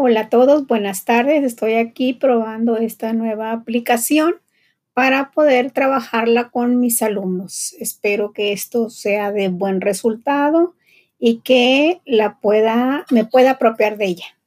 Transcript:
Hola a todos, buenas tardes. Estoy aquí probando esta nueva aplicación para poder trabajarla con mis alumnos. Espero que esto sea de buen resultado y que la pueda, me pueda apropiar de ella.